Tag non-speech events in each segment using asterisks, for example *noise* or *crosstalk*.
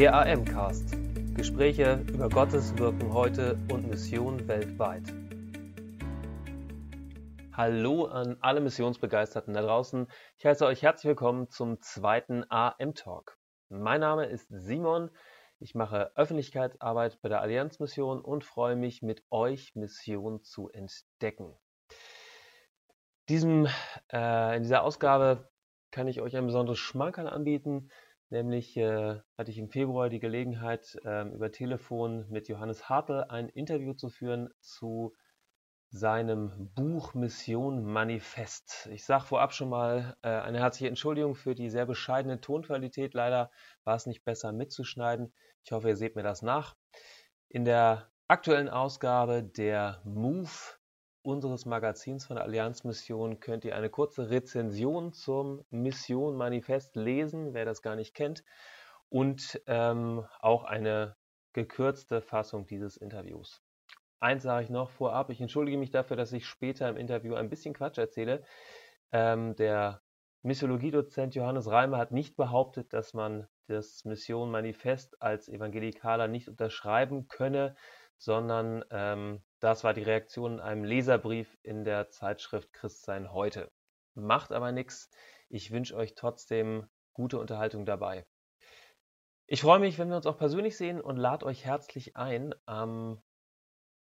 Der AM-Cast. Gespräche über Gottes Wirken heute und Mission weltweit. Hallo an alle Missionsbegeisterten da draußen. Ich heiße euch herzlich willkommen zum zweiten AM-Talk. Mein Name ist Simon. Ich mache Öffentlichkeitsarbeit bei der Allianzmission und freue mich, mit euch Mission zu entdecken. Diesem, äh, in dieser Ausgabe kann ich euch ein besonderes Schmankerl anbieten. Nämlich äh, hatte ich im Februar die Gelegenheit, äh, über Telefon mit Johannes Hartl ein Interview zu führen zu seinem Buch Mission Manifest. Ich sage vorab schon mal äh, eine herzliche Entschuldigung für die sehr bescheidene Tonqualität. Leider war es nicht besser mitzuschneiden. Ich hoffe, ihr seht mir das nach. In der aktuellen Ausgabe der Move unseres Magazins von der Allianz Mission könnt ihr eine kurze Rezension zum Mission Manifest lesen, wer das gar nicht kennt, und ähm, auch eine gekürzte Fassung dieses Interviews. Eins sage ich noch vorab, ich entschuldige mich dafür, dass ich später im Interview ein bisschen Quatsch erzähle. Ähm, der Missiologiedozent Johannes Reimer hat nicht behauptet, dass man das Mission Manifest als Evangelikaler nicht unterschreiben könne, sondern ähm, das war die Reaktion in einem Leserbrief in der Zeitschrift Christsein heute. Macht aber nichts. Ich wünsche euch trotzdem gute Unterhaltung dabei. Ich freue mich, wenn wir uns auch persönlich sehen und lade euch herzlich ein. Am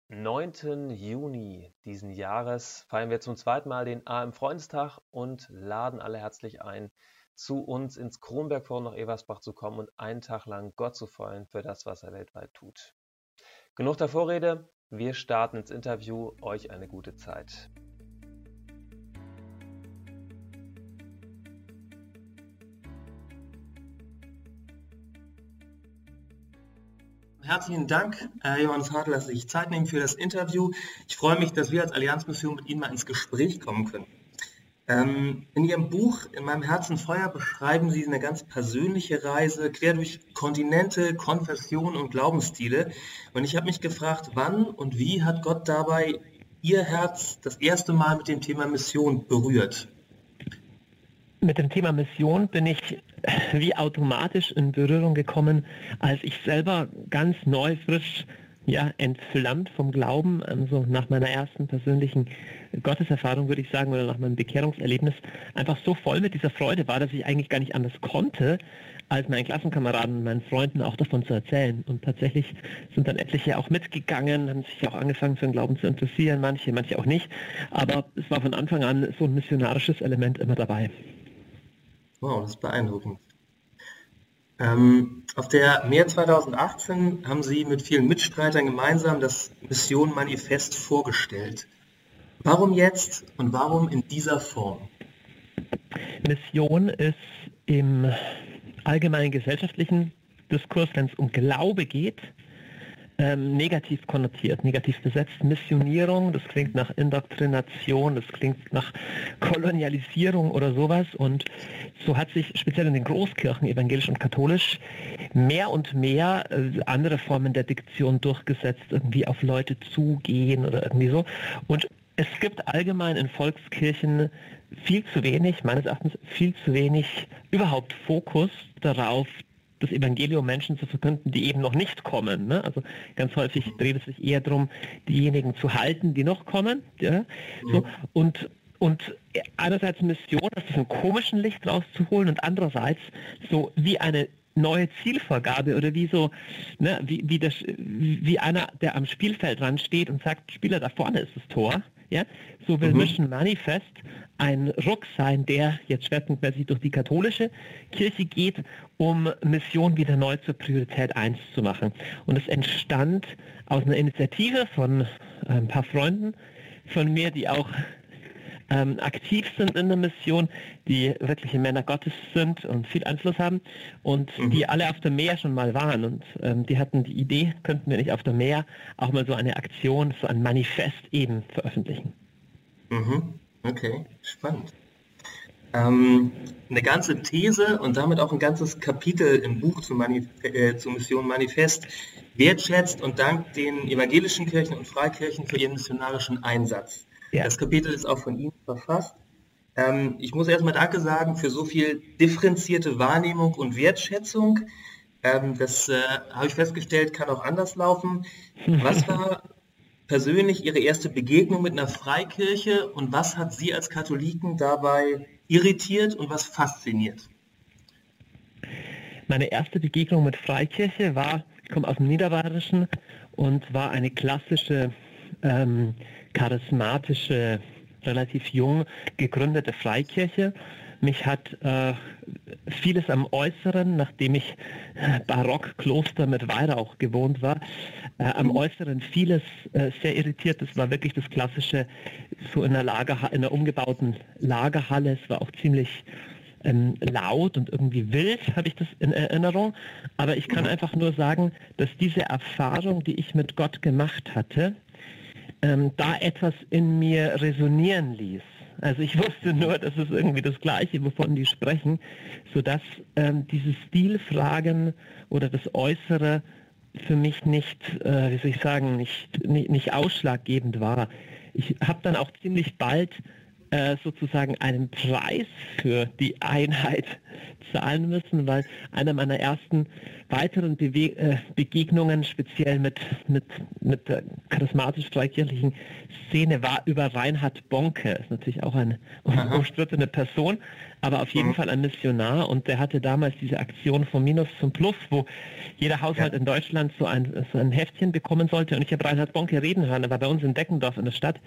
9. Juni diesen Jahres feiern wir zum zweiten Mal den AM Freundestag und laden alle herzlich ein, zu uns ins Kronbergforum nach Eversbach zu kommen und einen Tag lang Gott zu feuern für das, was er weltweit tut. Genug der Vorrede, wir starten ins Interview. Euch eine gute Zeit. Herzlichen Dank, äh, Johannes Hartl, dass Sie sich Zeit nehmen für das Interview. Ich freue mich, dass wir als Allianzmission mit Ihnen mal ins Gespräch kommen können. Ähm, in Ihrem Buch In meinem Herzen Feuer beschreiben Sie eine ganz persönliche Reise quer durch Kontinente, Konfessionen und Glaubensstile. Und ich habe mich gefragt, wann und wie hat Gott dabei Ihr Herz das erste Mal mit dem Thema Mission berührt? Mit dem Thema Mission bin ich *clears throat* wie automatisch in Berührung gekommen, als ich selber ganz neu, frisch ja, entflammt vom Glauben, also nach meiner ersten persönlichen Gotteserfahrung, würde ich sagen, oder nach meinem Bekehrungserlebnis, einfach so voll mit dieser Freude war, dass ich eigentlich gar nicht anders konnte, als meinen Klassenkameraden, meinen Freunden auch davon zu erzählen. Und tatsächlich sind dann etliche auch mitgegangen, haben sich auch angefangen für den Glauben zu interessieren, manche, manche auch nicht. Aber es war von Anfang an so ein missionarisches Element immer dabei. Wow, das ist beeindruckend. Ähm, auf der Mehr 2018 haben Sie mit vielen Mitstreitern gemeinsam das Mission Manifest vorgestellt. Warum jetzt und warum in dieser Form? Mission ist im allgemeinen gesellschaftlichen Diskurs, wenn es um Glaube geht, ähm, negativ konnotiert, negativ besetzt. Missionierung, das klingt nach Indoktrination, das klingt nach Kolonialisierung oder sowas. Und so hat sich speziell in den Großkirchen, evangelisch und katholisch, mehr und mehr äh, andere Formen der Diktion durchgesetzt, irgendwie auf Leute zugehen oder irgendwie so. Und es gibt allgemein in Volkskirchen viel zu wenig, meines Erachtens viel zu wenig überhaupt Fokus darauf, das Evangelium Menschen zu verkünden, die eben noch nicht kommen. Ne? Also ganz häufig dreht es sich eher darum, diejenigen zu halten, die noch kommen. Ja? So, mhm. und und einerseits Mission, das ist ein komischen Licht rauszuholen und andererseits so wie eine neue Zielvorgabe oder wie so, ne, wie, wie, das, wie einer, der am Spielfeld dran steht und sagt, Spieler, da vorne ist das Tor. Ja? So will mhm. Mission Manifest ein Ruck sein, der jetzt schwerpunktmäßig durch die katholische Kirche geht, um Mission wieder neu zur Priorität 1 zu machen. Und es entstand aus einer Initiative von äh, ein paar Freunden von mir, die auch ähm, aktiv sind in der Mission, die wirkliche Männer Gottes sind und viel Einfluss haben und mhm. die alle auf der Meer schon mal waren und ähm, die hatten die Idee, könnten wir nicht auf der Meer auch mal so eine Aktion, so ein Manifest eben veröffentlichen. Mhm. Okay, spannend. Ähm, eine ganze These und damit auch ein ganzes Kapitel im Buch zu, Manif äh, zur Mission Manifest wertschätzt und dankt den evangelischen Kirchen und Freikirchen für ihren missionarischen Einsatz. Ja. Das Kapitel ist auch von Ihnen verfasst. Ähm, ich muss erstmal Danke sagen für so viel differenzierte Wahrnehmung und Wertschätzung. Ähm, das äh, habe ich festgestellt, kann auch anders laufen. Was war persönlich Ihre erste Begegnung mit einer Freikirche und was hat Sie als Katholiken dabei irritiert und was fasziniert? Meine erste Begegnung mit Freikirche war, ich komme aus dem Niederbayerischen und war eine klassische, ähm, charismatische, relativ jung gegründete Freikirche. Mich hat äh, vieles am Äußeren, nachdem ich Barockkloster mit Weihrauch gewohnt war, äh, am Äußeren vieles äh, sehr irritiert. Das war wirklich das klassische, so in einer, Lagerha in einer umgebauten Lagerhalle. Es war auch ziemlich ähm, laut und irgendwie wild, habe ich das in Erinnerung. Aber ich kann einfach nur sagen, dass diese Erfahrung, die ich mit Gott gemacht hatte, ähm, da etwas in mir resonieren ließ. Also ich wusste nur, das ist irgendwie das Gleiche, wovon die sprechen, sodass ähm, diese Stilfragen oder das Äußere für mich nicht, äh, wie soll ich sagen, nicht, nicht, nicht ausschlaggebend war. Ich habe dann auch ziemlich bald äh, sozusagen einen Preis für die Einheit zahlen müssen, weil eine meiner ersten weiteren Bewe äh, Begegnungen, speziell mit, mit, mit der charismatisch-freikirchlichen Szene, war über Reinhard Bonke. Ist natürlich auch eine umstrittene Person, aber auf jeden mhm. Fall ein Missionar und der hatte damals diese Aktion vom Minus zum Plus, wo jeder Haushalt ja. in Deutschland so ein, so ein Heftchen bekommen sollte und ich habe Reinhard Bonke reden hören, er war bei uns in Deckendorf in der Stadt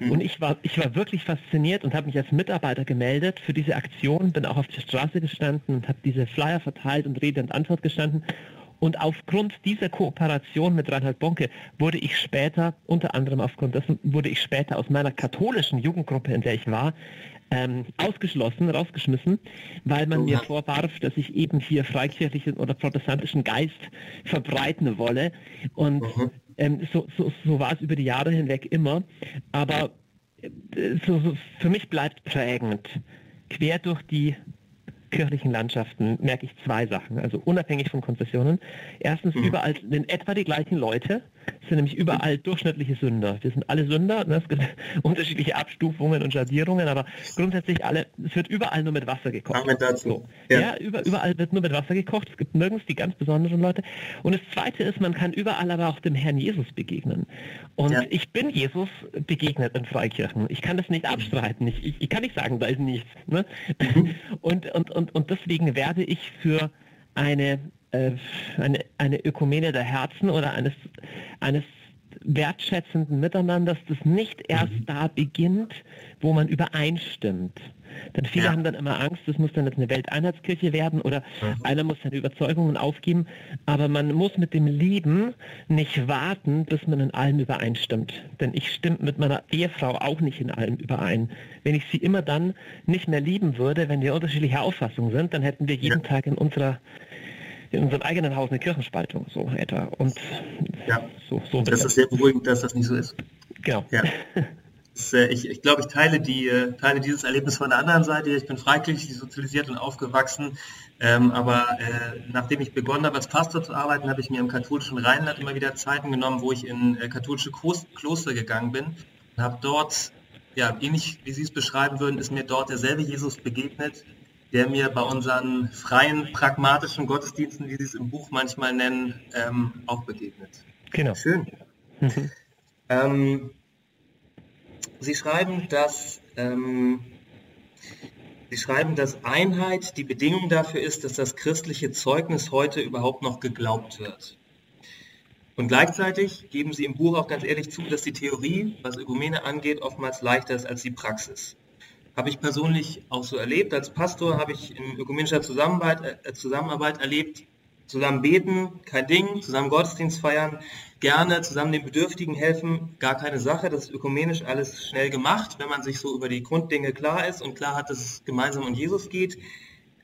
Mhm. Und ich war, ich war wirklich fasziniert und habe mich als Mitarbeiter gemeldet für diese Aktion, bin auch auf der Straße gestanden und habe diese Flyer verteilt und Rede und Antwort gestanden. Und aufgrund dieser Kooperation mit Reinhard Bonke wurde ich später, unter anderem aufgrund dessen, wurde ich später aus meiner katholischen Jugendgruppe, in der ich war, ähm, ausgeschlossen, rausgeschmissen, weil man mir vorwarf, dass ich eben hier freikirchlichen oder protestantischen Geist verbreiten wolle. Und mhm. Ähm, so, so, so war es über die Jahre hinweg immer. Aber äh, so, so, für mich bleibt prägend, quer durch die kirchlichen Landschaften merke ich zwei Sachen, also unabhängig von Konfessionen. Erstens, mhm. überall sind etwa die gleichen Leute, sind nämlich überall durchschnittliche Sünder. Wir sind alle Sünder, ne? es gibt *laughs* unterschiedliche Abstufungen und Schadierungen, aber grundsätzlich alle, es wird überall nur mit Wasser gekocht. Amen dazu. So. Ja, ja über, überall wird nur mit Wasser gekocht, es gibt nirgends die ganz besonderen Leute. Und das Zweite ist, man kann überall aber auch dem Herrn Jesus begegnen. Und ja. ich bin Jesus begegnet in Freikirchen. Ich kann das nicht abstreiten. Ich, ich, ich kann nicht sagen, da ist nichts. Ne? Mhm. *laughs* Und, und, und, und deswegen werde ich für eine, äh, eine, eine Ökumene der Herzen oder eines, eines wertschätzenden Miteinanders, das nicht erst mhm. da beginnt, wo man übereinstimmt. Denn viele ja. haben dann immer Angst, es muss dann jetzt eine Welteinheitskirche werden oder mhm. einer muss seine Überzeugungen aufgeben. Aber man muss mit dem Lieben nicht warten, bis man in allem übereinstimmt. Denn ich stimme mit meiner Ehefrau auch nicht in allem überein. Wenn ich sie immer dann nicht mehr lieben würde, wenn wir unterschiedlicher Auffassung sind, dann hätten wir jeden ja. Tag in unserer in unserem eigenen Haus eine Kirchenspaltung, so etwa. Und ja, so, so das ist sehr beruhigend, dass das nicht so ist. Genau. Ja. *laughs* Äh, ich, ich glaube, ich teile, die, äh, teile dieses Erlebnis von der anderen Seite. Ich bin freikirchlich sozialisiert und aufgewachsen. Ähm, aber äh, nachdem ich begonnen habe, als Pastor zu arbeiten, habe ich mir im katholischen Rheinland immer wieder Zeiten genommen, wo ich in äh, katholische Kloster gegangen bin und habe dort, ja, ähnlich wie Sie es beschreiben würden, ist mir dort derselbe Jesus begegnet, der mir bei unseren freien, pragmatischen Gottesdiensten, wie Sie es im Buch manchmal nennen, ähm, auch begegnet. Genau. Schön. Mhm. Ähm, Sie schreiben, dass ähm, Sie schreiben, dass Einheit die Bedingung dafür ist, dass das christliche Zeugnis heute überhaupt noch geglaubt wird. Und gleichzeitig geben Sie im Buch auch ganz ehrlich zu, dass die Theorie, was Ökumene angeht, oftmals leichter ist als die Praxis. Habe ich persönlich auch so erlebt. Als Pastor habe ich in ökumenischer Zusammenarbeit, äh, Zusammenarbeit erlebt, zusammen beten, kein Ding, zusammen Gottesdienst feiern, gerne zusammen den Bedürftigen helfen, gar keine Sache. Das ist ökumenisch alles schnell gemacht, wenn man sich so über die Grunddinge klar ist und klar hat, dass es gemeinsam um Jesus geht.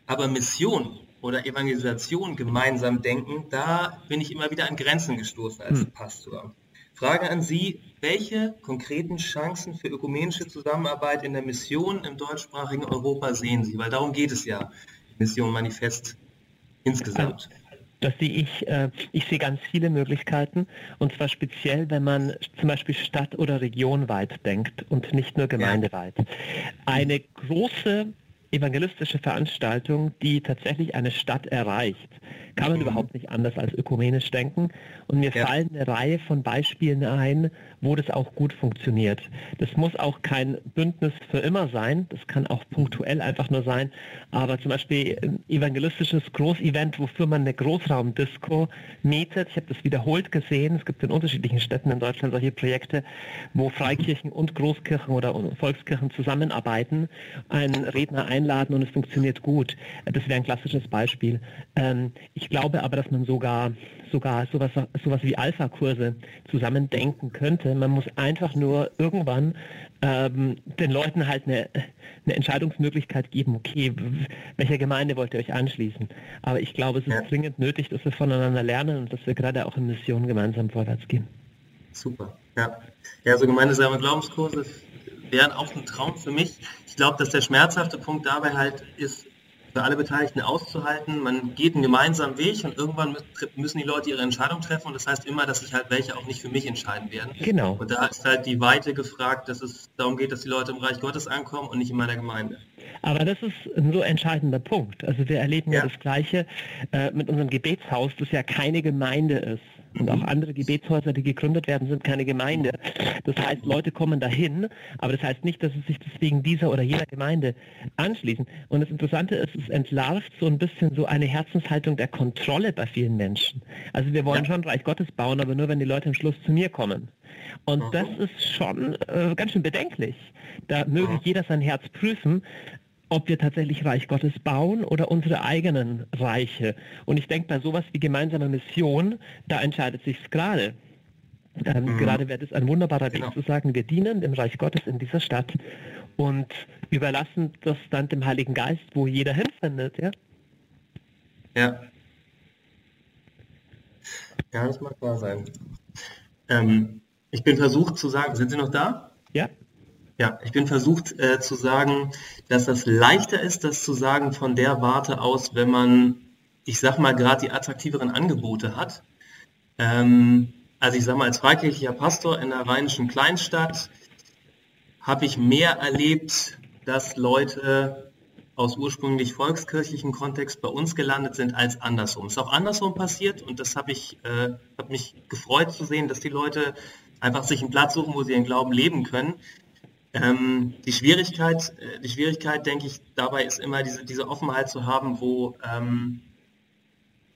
Aber Mission oder Evangelisation gemeinsam denken, da bin ich immer wieder an Grenzen gestoßen als hm. Pastor. Frage an Sie, welche konkreten Chancen für ökumenische Zusammenarbeit in der Mission im deutschsprachigen Europa sehen Sie? Weil darum geht es ja, Mission Manifest insgesamt. Das sehe ich, äh, ich sehe ganz viele Möglichkeiten und zwar speziell, wenn man zum Beispiel Stadt- oder Regionweit denkt und nicht nur gemeindeweit. Eine große evangelistische Veranstaltung, die tatsächlich eine Stadt erreicht, kann man überhaupt nicht anders als ökumenisch denken. Und mir ja. fallen eine Reihe von Beispielen ein, wo das auch gut funktioniert. Das muss auch kein Bündnis für immer sein, das kann auch punktuell einfach nur sein, aber zum Beispiel ein evangelistisches Großevent, wofür man eine Großraumdisco mietet. Ich habe das wiederholt gesehen. Es gibt in unterschiedlichen Städten in Deutschland solche Projekte, wo Freikirchen und Großkirchen oder Volkskirchen zusammenarbeiten, einen Redner einladen und es funktioniert gut. Das wäre ein klassisches Beispiel. Ähm, ich glaube aber, dass man sogar sogar sowas, sowas wie Alpha-Kurse zusammen denken könnte. Man muss einfach nur irgendwann ähm, den Leuten halt eine, eine Entscheidungsmöglichkeit geben, okay, welcher Gemeinde wollt ihr euch anschließen? Aber ich glaube, es ist ja. dringend nötig, dass wir voneinander lernen und dass wir gerade auch in Missionen gemeinsam vorwärts gehen. Super, ja. Ja, so gemeinsame Glaubenskurse wären auch ein Traum für mich. Ich glaube, dass der schmerzhafte Punkt dabei halt ist, für alle Beteiligten auszuhalten. Man geht einen gemeinsamen Weg und irgendwann müssen die Leute ihre Entscheidung treffen und das heißt immer, dass sich halt welche auch nicht für mich entscheiden werden. Genau. Und da ist halt die Weite gefragt, dass es darum geht, dass die Leute im Reich Gottes ankommen und nicht in meiner Gemeinde. Aber das ist ein so entscheidender Punkt. Also wir erleben ja, ja das Gleiche äh, mit unserem Gebetshaus, das ja keine Gemeinde ist. Und auch andere Gebetshäuser, die gegründet werden, sind keine Gemeinde. Das heißt, Leute kommen dahin, aber das heißt nicht, dass sie sich deswegen dieser oder jener Gemeinde anschließen. Und das Interessante ist, es entlarvt so ein bisschen so eine Herzenshaltung der Kontrolle bei vielen Menschen. Also wir wollen ja. schon Reich Gottes bauen, aber nur, wenn die Leute am Schluss zu mir kommen. Und das ist schon äh, ganz schön bedenklich. Da möge jeder sein Herz prüfen, ob wir tatsächlich Reich Gottes bauen oder unsere eigenen Reiche. Und ich denke, bei sowas wie gemeinsame Mission, da entscheidet sich gerade. Ähm, mhm. Gerade wäre es ein wunderbarer Weg genau. zu sagen, wir dienen dem Reich Gottes in dieser Stadt und überlassen das dann dem Heiligen Geist, wo jeder hinfindet. Ja. Ja. Ja, das mag wahr sein. Ähm, ich bin versucht zu sagen, sind Sie noch da? Ja. Ja, ich bin versucht äh, zu sagen, dass das leichter ist, das zu sagen von der Warte aus, wenn man, ich sag mal, gerade die attraktiveren Angebote hat. Ähm, also ich sag mal, als freikirchlicher Pastor in einer rheinischen Kleinstadt habe ich mehr erlebt, dass Leute aus ursprünglich volkskirchlichen Kontext bei uns gelandet sind als andersrum. Es ist auch andersrum passiert und das habe ich, äh, habe mich gefreut zu sehen, dass die Leute einfach sich einen Platz suchen, wo sie ihren Glauben leben können. Ähm, die Schwierigkeit, äh, die Schwierigkeit, denke ich, dabei ist immer diese, diese Offenheit zu haben, wo, ähm,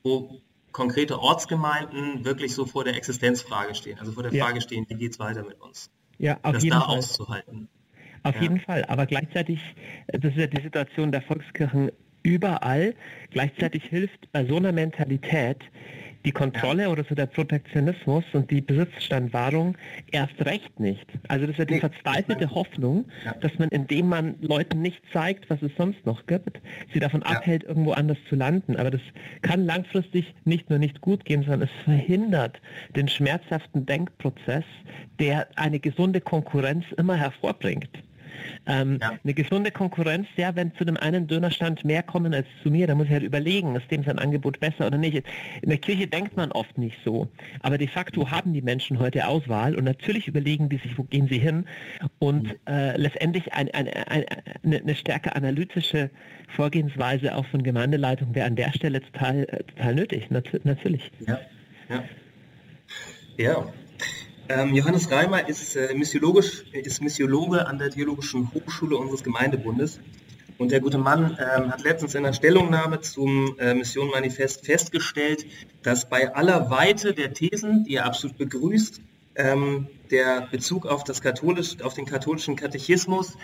wo konkrete Ortsgemeinden wirklich so vor der Existenzfrage stehen, also vor der ja. Frage stehen, wie geht es weiter mit uns? Ja, auf das jeden da Fall. auszuhalten. Auf ja. jeden Fall, aber gleichzeitig, äh, das ist ja die Situation der Volkskirchen überall, gleichzeitig hilft bei so einer Mentalität die Kontrolle ja. oder so der Protektionismus und die Besitzstandwahrung erst recht nicht. Also das ist ja die nee, verzweifelte Hoffnung, ja. dass man, indem man Leuten nicht zeigt, was es sonst noch gibt, sie davon ja. abhält, irgendwo anders zu landen. Aber das kann langfristig nicht nur nicht gut gehen, sondern es verhindert den schmerzhaften Denkprozess, der eine gesunde Konkurrenz immer hervorbringt. Ähm, ja. Eine gesunde Konkurrenz, ja, wenn zu dem einen Dönerstand mehr kommen als zu mir, dann muss ich halt überlegen, ist dem sein Angebot besser oder nicht. In der Kirche denkt man oft nicht so. Aber de facto haben die Menschen heute Auswahl und natürlich überlegen die sich, wo gehen sie hin. Und äh, letztendlich ein, ein, ein, eine stärker analytische Vorgehensweise auch von Gemeindeleitung wäre an der Stelle total, äh, total nötig, natürlich. Ja, ja. Ja, ähm, Johannes Reimer ist, äh, missiologisch, ist Missiologe an der Theologischen Hochschule unseres Gemeindebundes. Und der gute Mann ähm, hat letztens in einer Stellungnahme zum äh, Mission festgestellt, dass bei aller Weite der Thesen, die er absolut begrüßt, ähm, der Bezug auf, das katholisch, auf den katholischen Katechismus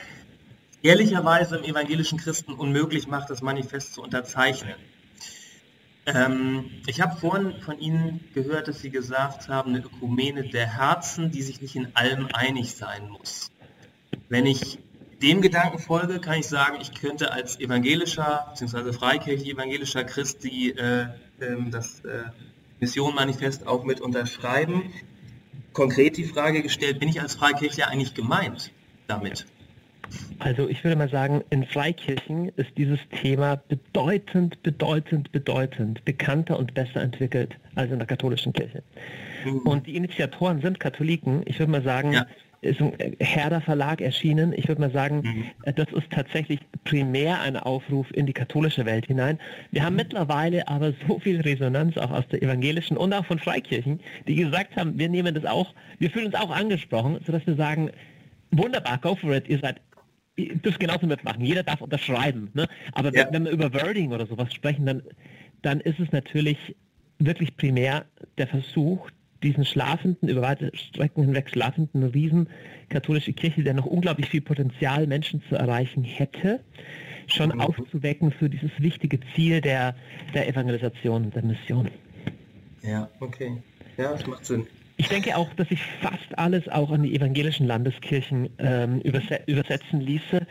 ehrlicherweise im evangelischen Christen unmöglich macht, das Manifest zu unterzeichnen. Ähm, ich habe vorhin von Ihnen gehört, dass Sie gesagt haben, eine Ökumene der Herzen, die sich nicht in allem einig sein muss. Wenn ich dem Gedanken folge, kann ich sagen, ich könnte als evangelischer bzw. freikirchlich evangelischer Christ die, äh, äh, das äh, Mission-Manifest auch mit unterschreiben. Konkret die Frage gestellt, bin ich als Freikirchler eigentlich gemeint damit? Also ich würde mal sagen, in Freikirchen ist dieses Thema bedeutend, bedeutend, bedeutend bekannter und besser entwickelt als in der katholischen Kirche. Mhm. Und die Initiatoren sind Katholiken. Ich würde mal sagen, ja. ist ein Herder Verlag erschienen. Ich würde mal sagen, mhm. Das ist tatsächlich primär ein Aufruf in die katholische Welt hinein. Wir haben mhm. mittlerweile aber so viel Resonanz auch aus der evangelischen und auch von Freikirchen, die gesagt haben, wir nehmen das auch, wir fühlen uns auch angesprochen, sodass wir sagen, wunderbar, go for it, ihr seid dürft genauso mitmachen. Jeder darf unterschreiben. Ne? Aber ja. wenn, wir über Wording oder sowas sprechen, dann, dann ist es natürlich wirklich primär der Versuch, diesen schlafenden, über weite Strecken hinweg schlafenden Riesen katholische Kirche, der noch unglaublich viel Potenzial, Menschen zu erreichen hätte, schon mhm. aufzuwecken für dieses wichtige Ziel der, der Evangelisation und der Mission. Ja, okay. Ja, das macht Sinn. Ich denke auch, dass sich fast alles auch an die evangelischen Landeskirchen ähm, überse übersetzen ließe.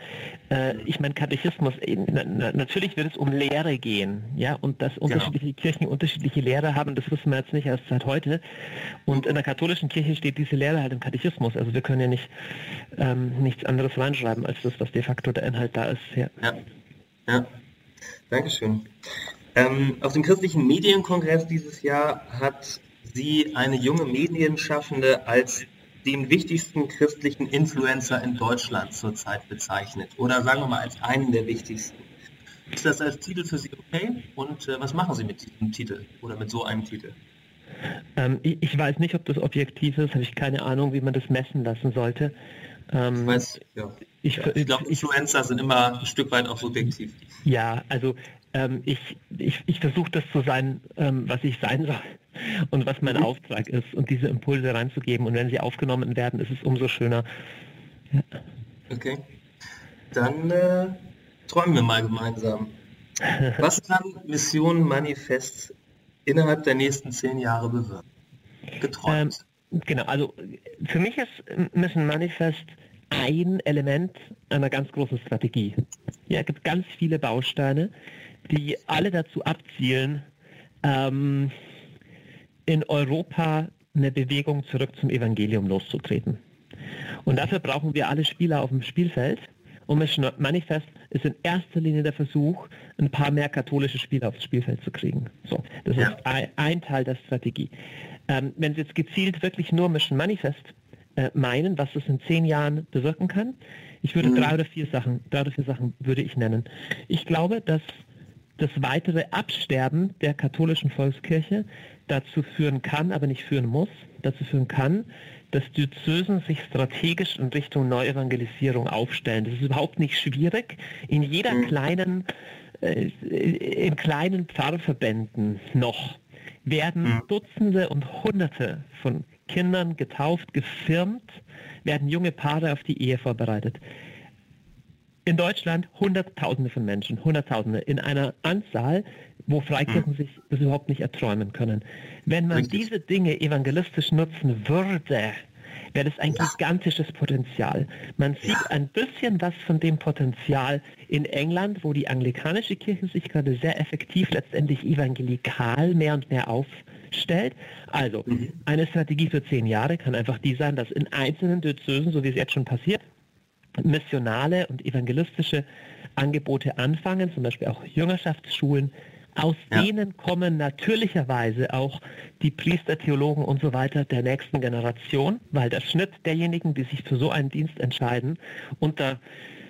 Äh, ich meine, Katechismus, na, na, natürlich wird es um Lehre gehen, ja, und dass genau. unterschiedliche genau. Kirchen unterschiedliche Lehre haben, das wissen wir jetzt nicht erst seit heute. Und in der katholischen Kirche steht diese Lehre halt im Katechismus. Also wir können ja nicht ähm, nichts anderes reinschreiben, als das, was de facto der Inhalt da ist. Ja, ja. ja. Dankeschön. Ähm, auf dem christlichen Medienkongress dieses Jahr hat Sie eine junge Medienschaffende als den wichtigsten christlichen Influencer in Deutschland zurzeit bezeichnet. Oder sagen wir mal als einen der wichtigsten. Ist das als Titel für Sie okay? Und äh, was machen Sie mit diesem Titel oder mit so einem Titel? Ähm, ich, ich, weiß nicht, ob das objektiv ist, habe ich keine Ahnung, wie man das messen lassen sollte. Ähm, ich weiß, ja. Ich, ja, ich glaube, Influencer sind immer ein Stück weit auch subjektiv. Ja, also ähm, ich, ich, ich versuche das zu sein, ähm, was ich sein soll *laughs* und was mein mhm. Auftrag ist und diese Impulse reinzugeben. Und wenn sie aufgenommen werden, ist es umso schöner. Ja. Okay. Dann äh, träumen wir mal gemeinsam. *laughs* Was kann Mission Manifest innerhalb der nächsten zehn Jahre bewirken? Geträumt. Ähm, genau, also für mich ist Mission Manifest ein Element einer ganz großen Strategie. Ja, es gibt ganz viele Bausteine, die alle dazu abzielen, ähm, in Europa eine Bewegung zurück zum Evangelium loszutreten. Und dafür brauchen wir alle Spieler auf dem Spielfeld. Und Mission Manifest ist in erster Linie der Versuch, ein paar mehr katholische Spieler aufs Spielfeld zu kriegen. So, das ja. ist ein, ein, Teil der Strategie. Ähm, wenn Sie jetzt gezielt wirklich nur Mission Manifest äh, meinen, was es in zehn Jahren bewirken kann, ich würde mhm. drei oder vier Sachen, drei oder vier Sachen würde ich nennen. Ich glaube, dass das weitere Absterben der katholischen Volkskirche dazu führen kann, aber nicht führen muss, dazu führen kann, dass Diözesen sich strategisch in Richtung Neuevangelisierung aufstellen. Das ist überhaupt nicht schwierig. In jeder mhm. kleinen, äh, in kleinen Pfarrverbänden noch werden mhm. Dutzende und Hunderte von Kindern getauft, gefirmt, werden junge Paare auf die Ehe vorbereitet in Deutschland Hunderttausende von Menschen, Hunderttausende in einer Anzahl, wo Freikirchen hm. sich das überhaupt nicht erträumen können. Wenn man Richtig. diese Dinge evangelistisch nutzen würde, wäre das ein ja. gigantisches Potenzial. Man sieht ja. ein bisschen was von dem Potenzial in England, wo die anglikanische Kirche sich gerade sehr effektiv letztendlich evangelikal mehr und mehr aufstellt. Also mhm. eine Strategie für zehn Jahre kann einfach die sein, dass in einzelnen Diözesen, so wie es jetzt schon passiert, missionale und evangelistische Angebote anfangen, zum Beispiel auch Jüngerschaftsschulen. Aus ja. denen kommen natürlicherweise auch die Priester, Theologen und so weiter der nächsten Generation, weil der Schnitt derjenigen, die sich für so einen Dienst entscheiden, unter,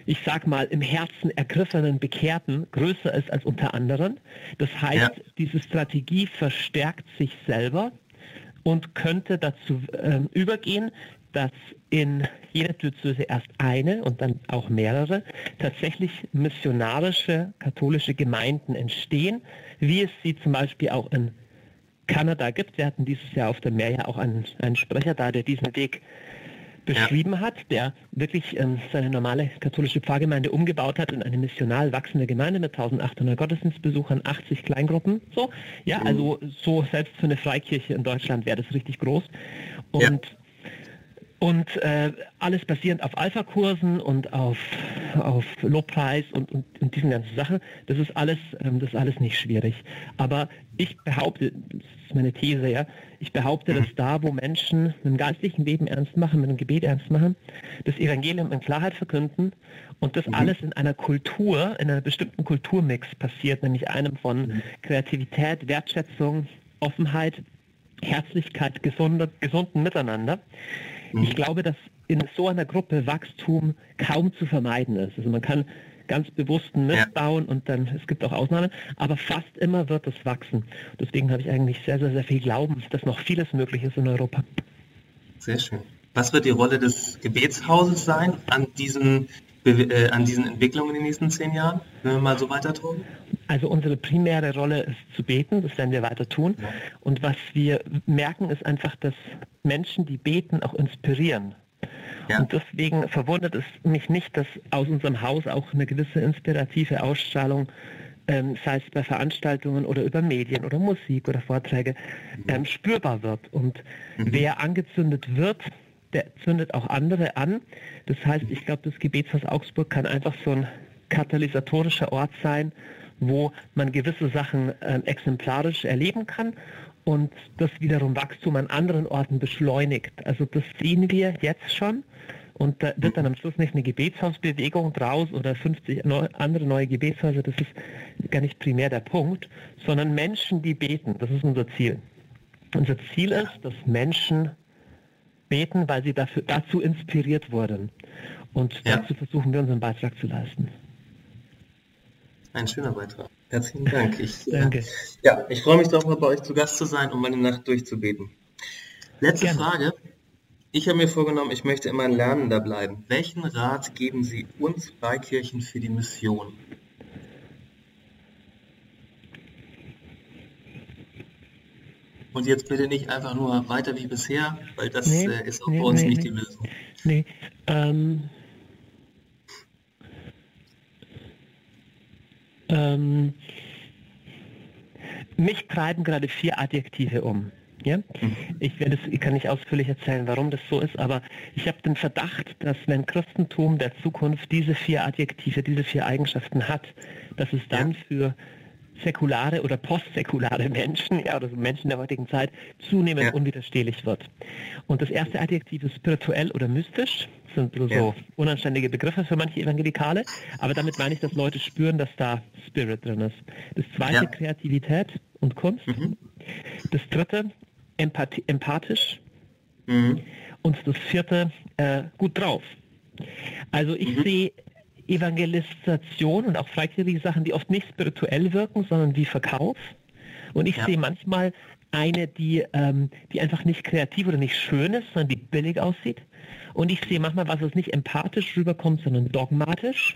ich sag mal, im Herzen ergriffenen Bekehrten größer ist als unter anderen. Das heißt, ja. diese Strategie verstärkt sich selber und könnte dazu äh, übergehen, dass in jeder Diözese erst eine und dann auch mehrere tatsächlich missionarische katholische Gemeinden entstehen, wie es sie zum Beispiel auch in Kanada gibt. Wir hatten dieses Jahr auf dem Meer ja auch einen, einen Sprecher da, der diesen Weg beschrieben ja. hat, der wirklich ähm, seine normale katholische Pfarrgemeinde umgebaut hat in eine missional wachsende Gemeinde mit 1800 Gottesdienstbesuchern, 80 Kleingruppen. So, ja, mhm. also so selbst für eine Freikirche in Deutschland wäre das richtig groß. Und ja. Und äh, alles basierend auf Alpha-Kursen und auf, auf Lobpreis und, und, und diesen ganzen Sachen. Das ist alles, ähm, das ist alles nicht schwierig. Aber ich behaupte, das ist meine These, ja, ich behaupte, dass da, wo Menschen mit dem geistlichen Leben ernst machen, mit dem Gebet ernst machen, das Evangelium in Klarheit verkünden und das mhm. alles in einer Kultur, in einer bestimmten Kulturmix passiert, nämlich einem von mhm. Kreativität, Wertschätzung, Offenheit, Herzlichkeit, gesunder, gesunden Miteinander. Mhm. Ich glaube, dass in so einer Gruppe Wachstum kaum zu vermeiden ist. Also man kann ganz bewussten Mist bauen und dann, es gibt auch Ausnahmen, aber fast immer wird es wachsen. Deswegen habe ich eigentlich sehr, sehr, sehr viel Glauben, dass noch vieles möglich ist in Europa. Sehr schön. Was wird die Rolle des Gebetshauses sein an diesen, äh, an diesen Entwicklungen in den nächsten zehn Jahren, wenn wir mal so weiter tun? Also unsere primäre Rolle ist zu beten, das werden wir weiter tun. Ja. Und was wir merken, ist einfach, dass Menschen, die beten, auch inspirieren. Ja. Und deswegen verwundert es mich nicht, dass aus unserem Haus auch eine gewisse inspirative Ausstrahlung, ähm, sei es bei Veranstaltungen oder über Medien oder Musik oder Vorträge, ähm, spürbar wird. Und mhm. wer angezündet wird, zündet auch andere an. Das heißt, ich glaube, das Gebetshaus Augsburg kann einfach so ein katalysatorischer Ort sein, wo man gewisse Sachen äh, exemplarisch erleben kann und das wiederum Wachstum an anderen Orten beschleunigt. Also das sehen wir jetzt schon. Und da wird dann am Schluss nicht eine Gebetshausbewegung draus oder 50 neu, andere neue Gebetshäuser, das ist gar nicht primär der Punkt, sondern Menschen, die beten, das ist unser Ziel. Unser Ziel ist, dass Menschen beten, weil sie dafür, dazu inspiriert wurden. Und ja. dazu versuchen wir unseren Beitrag zu leisten. Ein schöner Beitrag. Herzlichen Dank. Ich, *laughs* äh, Danke. Ja, ich freue mich darauf, mal bei euch zu Gast zu sein, um meine Nacht durchzubeten. Letzte Gerne. Frage. Ich habe mir vorgenommen, ich möchte immer ein Lernender bleiben. Welchen Rat geben Sie uns Freikirchen für die Mission? Und jetzt bitte nicht einfach nur weiter wie bisher, weil das nee, äh, ist auch nee, bei uns nee, nicht die Lösung. Nee, ähm, ähm, mich treiben gerade vier Adjektive um. Ja? Mhm. Ich, werde es, ich kann nicht ausführlich erzählen, warum das so ist, aber ich habe den Verdacht, dass wenn Christentum der Zukunft diese vier Adjektive, diese vier Eigenschaften hat, dass es dann für säkulare oder postsäkulare *laughs* Menschen, ja, oder so Menschen der heutigen Zeit, zunehmend ja. unwiderstehlich wird. Und das erste Adjektiv ist spirituell oder mystisch, das sind so ja. unanständige Begriffe für manche Evangelikale, aber damit meine ich, dass Leute spüren, dass da Spirit drin ist. Das zweite, ja. Kreativität und Kunst. Mhm. Das dritte, Empathie, empathisch. Mhm. Und das vierte, äh, gut drauf. Also ich mhm. sehe Evangelisation und auch freikirchliche Sachen, die oft nicht spirituell wirken, sondern wie Verkauf. Und ich ja. sehe manchmal eine, die, ähm, die einfach nicht kreativ oder nicht schön ist, sondern die billig aussieht. Und ich sehe manchmal was, was nicht empathisch rüberkommt, sondern dogmatisch.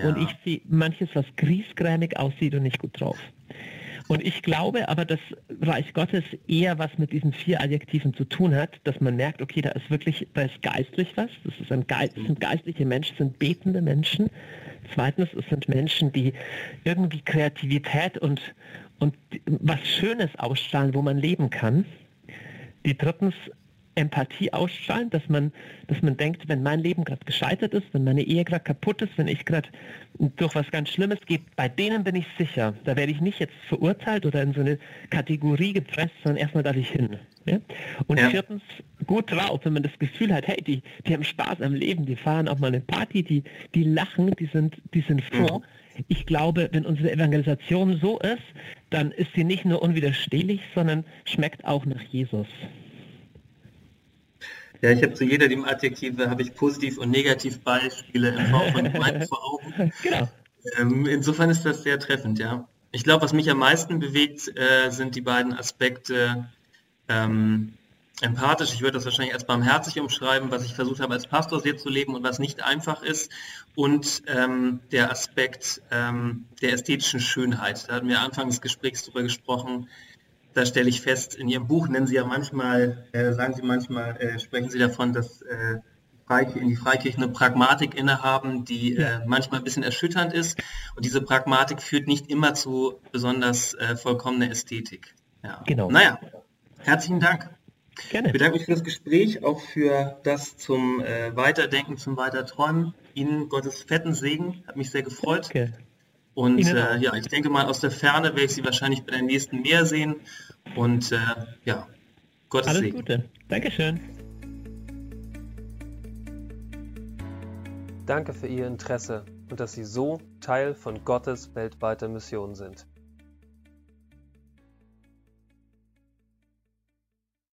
Ja. Und ich sehe manches, was griesgrämig aussieht und nicht gut drauf. Und ich glaube aber, dass Reich Gottes eher was mit diesen vier Adjektiven zu tun hat, dass man merkt, okay, da ist wirklich, da ist geistlich was, das, ist ein Geist, das sind geistliche Menschen, das sind betende Menschen. Zweitens, es sind Menschen, die irgendwie Kreativität und, und was Schönes ausstrahlen, wo man leben kann. Die drittens, Empathie ausstrahlen, dass man, dass man denkt, wenn mein Leben gerade gescheitert ist, wenn meine Ehe gerade kaputt ist, wenn ich gerade durch was ganz Schlimmes gehe, bei denen bin ich sicher. Da werde ich nicht jetzt verurteilt oder in so eine Kategorie gepresst, sondern erstmal darf ich hin. Ja? Und ja. viertens, gut drauf, wenn man das Gefühl hat, hey, die, die haben Spaß am Leben, die fahren auch mal eine Party, die, die lachen, die sind, die sind froh. Mhm. Ich glaube, wenn unsere Evangelisation so ist, dann ist sie nicht nur unwiderstehlich, sondern schmeckt auch nach Jesus. Ja, ich habe zu jeder dem Adjektive habe ich positiv und negativ Beispiele von Gemeinden vor Augen. *laughs* Genau. Ähm, insofern ist das sehr treffend, ja. Ich glaube, was mich am meisten bewegt, äh, sind die beiden Aspekte ähm, empathisch. Ich würde das wahrscheinlich als barmherzig umschreiben, was ich versucht habe, als Pastor sehr zu leben und was nicht einfach ist. Und ähm, der Aspekt ähm, der ästhetischen Schönheit. Da hatten wir Anfang des Gesprächs darüber gesprochen, da stelle ich fest, in Ihrem Buch nennen Sie ja manchmal, äh, sagen Sie manchmal, äh, sprechen Sie davon, dass äh, in die Freikirchen eine Pragmatik innehaben, die äh, manchmal ein bisschen erschütternd ist. Und diese Pragmatik führt nicht immer zu besonders äh, vollkommener Ästhetik. Ja. Genau. Naja, herzlichen Dank. Gerne. Ich bedanke mich für das Gespräch, auch für das zum äh, Weiterdenken, zum Weiterträumen. Ihnen Gottes fetten Segen, hat mich sehr gefreut. Danke. Und äh, ja, ich denke mal, aus der Ferne werde ich Sie wahrscheinlich bei der nächsten mehr sehen. Und äh, ja, Gottes Alles Segen. Gute. Dankeschön. Danke für Ihr Interesse und dass Sie so Teil von Gottes weltweiter Mission sind.